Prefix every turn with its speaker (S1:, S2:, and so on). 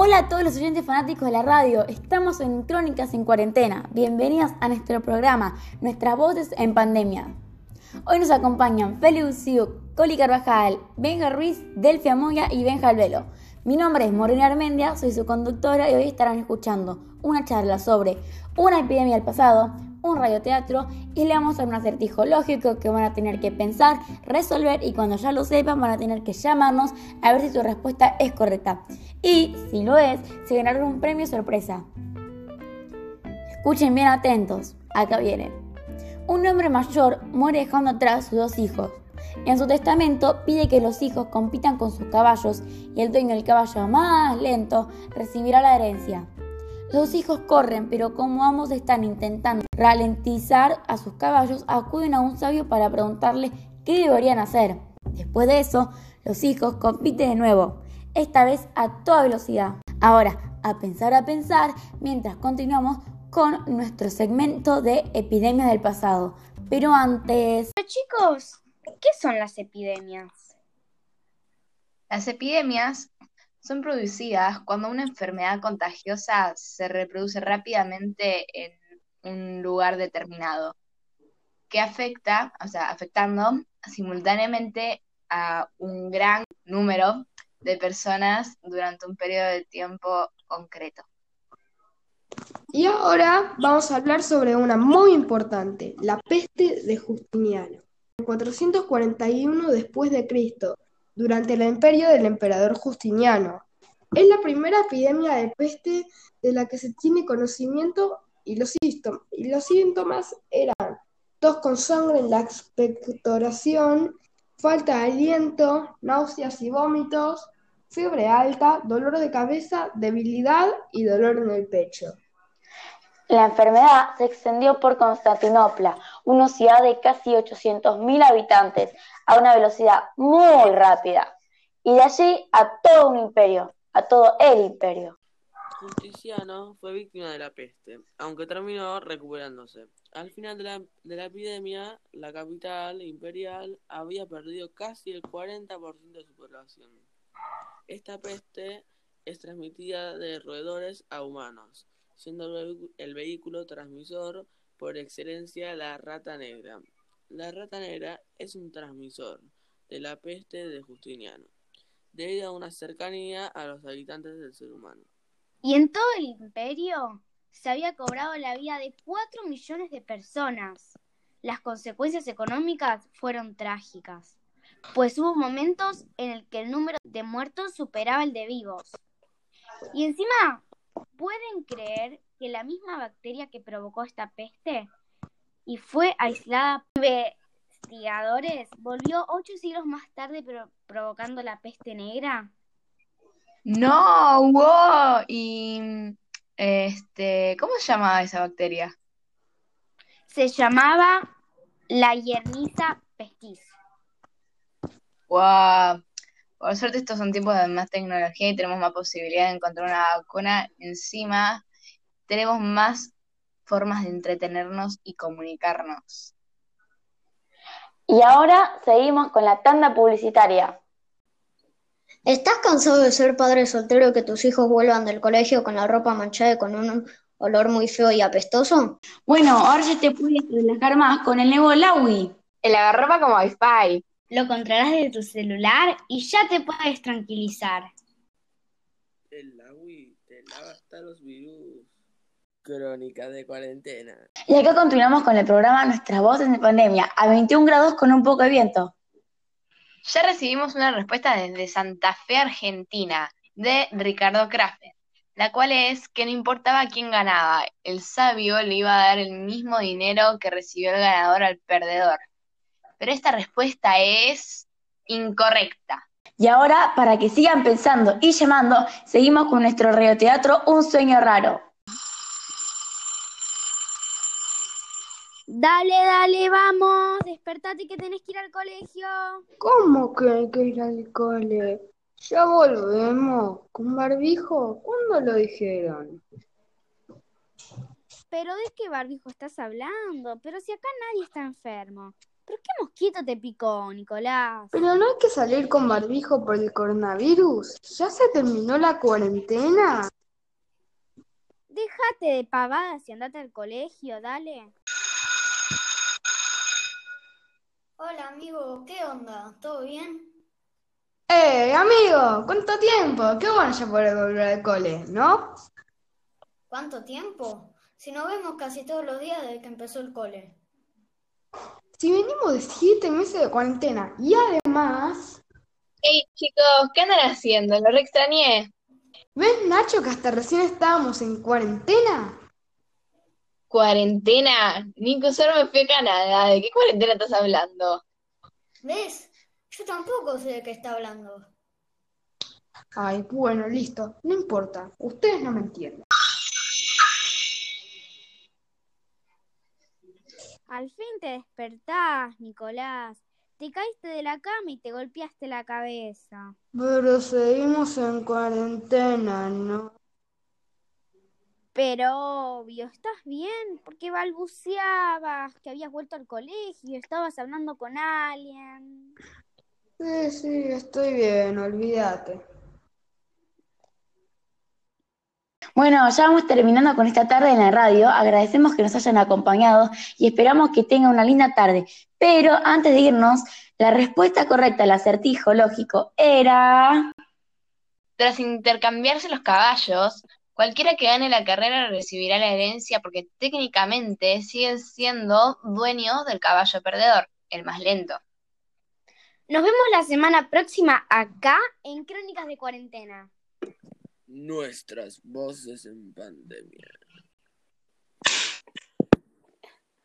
S1: Hola a todos los oyentes fanáticos de la radio, estamos en Crónicas en Cuarentena. Bienvenidos a nuestro programa, Nuestras Voces en Pandemia. Hoy nos acompañan Feli Uciu, Coli Carvajal, Benja Ruiz, Delfia Moya y Benja Albelo. Mi nombre es Morena Armendia, soy su conductora y hoy estarán escuchando una charla sobre una epidemia del pasado, un radioteatro y le vamos a un acertijo lógico que van a tener que pensar, resolver y cuando ya lo sepan van a tener que llamarnos a ver si su respuesta es correcta. Y si lo es, se ganarán un premio sorpresa. Escuchen bien atentos, acá viene. Un hombre mayor muere dejando atrás sus dos hijos. En su testamento pide que los hijos compitan con sus caballos y el dueño del caballo más lento recibirá la herencia. Los hijos corren, pero como ambos están intentando ralentizar a sus caballos, acuden a un sabio para preguntarle qué deberían hacer. Después de eso, los hijos compiten de nuevo, esta vez a toda velocidad. Ahora, a pensar a pensar, mientras continuamos con nuestro segmento de epidemias del pasado. Pero antes...
S2: chicos, ¿qué son las epidemias?
S3: Las epidemias son producidas cuando una enfermedad contagiosa se reproduce rápidamente en un lugar determinado, que afecta, o sea, afectando simultáneamente a un gran número de personas durante un periodo de tiempo concreto.
S4: Y ahora vamos a hablar sobre una muy importante, la peste de Justiniano. En 441 después de Cristo, durante el imperio del emperador Justiniano. Es la primera epidemia de peste de la que se tiene conocimiento y los, y los síntomas eran tos con sangre en la expectoración, falta de aliento, náuseas y vómitos, fiebre alta, dolor de cabeza, debilidad y dolor en el pecho.
S1: La enfermedad se extendió por Constantinopla, una ciudad de casi 800.000 habitantes, a una velocidad muy rápida, y de allí a todo un imperio, a todo el imperio.
S5: Justiciano fue víctima de la peste, aunque terminó recuperándose. Al final de la, de la epidemia, la capital imperial había perdido casi el 40% de su población. Esta peste es transmitida de roedores a humanos siendo el vehículo transmisor por excelencia la rata negra. La rata negra es un transmisor de la peste de Justiniano, debido a una cercanía a los habitantes del ser humano.
S2: Y en todo el imperio se había cobrado la vida de 4 millones de personas. Las consecuencias económicas fueron trágicas, pues hubo momentos en el que el número de muertos superaba el de vivos. Y encima ¿Pueden creer que la misma bacteria que provocó esta peste y fue aislada por investigadores volvió ocho siglos más tarde provocando la peste negra?
S3: No, wow. Y este, ¿cómo se llamaba esa bacteria?
S2: Se llamaba la hierniza pestis.
S3: Wow. Por suerte estos son tiempos de más tecnología y tenemos más posibilidad de encontrar una vacuna. Encima, tenemos más formas de entretenernos y comunicarnos.
S1: Y ahora seguimos con la tanda publicitaria.
S6: ¿Estás cansado de ser padre soltero y que tus hijos vuelvan del colegio con la ropa manchada y con un olor muy feo y apestoso?
S1: Bueno, ahora ya te puedes relajar más con el nuevo Lawi.
S3: El agarropa como Wi-Fi.
S2: Lo controlas desde tu celular y ya te puedes tranquilizar.
S5: El agui te lava hasta los virus. Crónica de cuarentena.
S1: Y acá continuamos con el programa Nuestras Voces de Pandemia, a 21 grados con un poco de viento.
S3: Ya recibimos una respuesta desde Santa Fe, Argentina, de Ricardo Kraft, la cual es que no importaba quién ganaba, el sabio le iba a dar el mismo dinero que recibió el ganador al perdedor pero esta respuesta es incorrecta.
S1: Y ahora, para que sigan pensando y llamando, seguimos con nuestro radioteatro Un sueño raro.
S2: Dale, dale, vamos, despertate que tenés que ir al colegio.
S4: ¿Cómo que hay que ir al cole? Ya volvemos. ¿Con barbijo? ¿Cuándo lo dijeron?
S2: Pero ¿de qué barbijo estás hablando? Pero si acá nadie está enfermo. ¿Por qué mosquito te picó, Nicolás?
S4: Pero no hay que salir con barbijo por el coronavirus. ¿Ya se terminó la cuarentena?
S2: Déjate de pavadas y andate al colegio, dale.
S7: Hola amigo, ¿qué onda? ¿Todo bien?
S4: ¡Eh, amigo! ¿Cuánto tiempo? Qué bueno ya poder volver al cole, ¿no?
S7: ¿Cuánto tiempo? Si nos vemos casi todos los días desde que empezó el cole.
S4: Si venimos de siete meses de cuarentena y además...
S3: Hey chicos, ¿qué andan haciendo? Lo re extrañé.
S4: ¿Ves, Nacho, que hasta recién estábamos en cuarentena?
S3: ¿Cuarentena? Nico, solo me fui a Canadá. ¿De qué cuarentena estás hablando?
S7: ¿Ves? Yo tampoco sé de qué está hablando.
S4: Ay, bueno, listo. No importa. Ustedes no me entienden.
S2: Al fin te despertás, Nicolás. Te caíste de la cama y te golpeaste la cabeza.
S4: Pero seguimos en cuarentena, ¿no?
S2: Pero obvio, ¿estás bien? Porque balbuceabas que habías vuelto al colegio, estabas hablando con alguien.
S4: Sí, sí, estoy bien, olvídate.
S1: Bueno, ya vamos terminando con esta tarde en la radio. Agradecemos que nos hayan acompañado y esperamos que tengan una linda tarde. Pero antes de irnos, la respuesta correcta al acertijo lógico era...
S3: Tras intercambiarse los caballos, cualquiera que gane la carrera recibirá la herencia porque técnicamente siguen siendo dueños del caballo perdedor, el más lento.
S2: Nos vemos la semana próxima acá en Crónicas de Cuarentena.
S5: Nuestras voces en pandemia.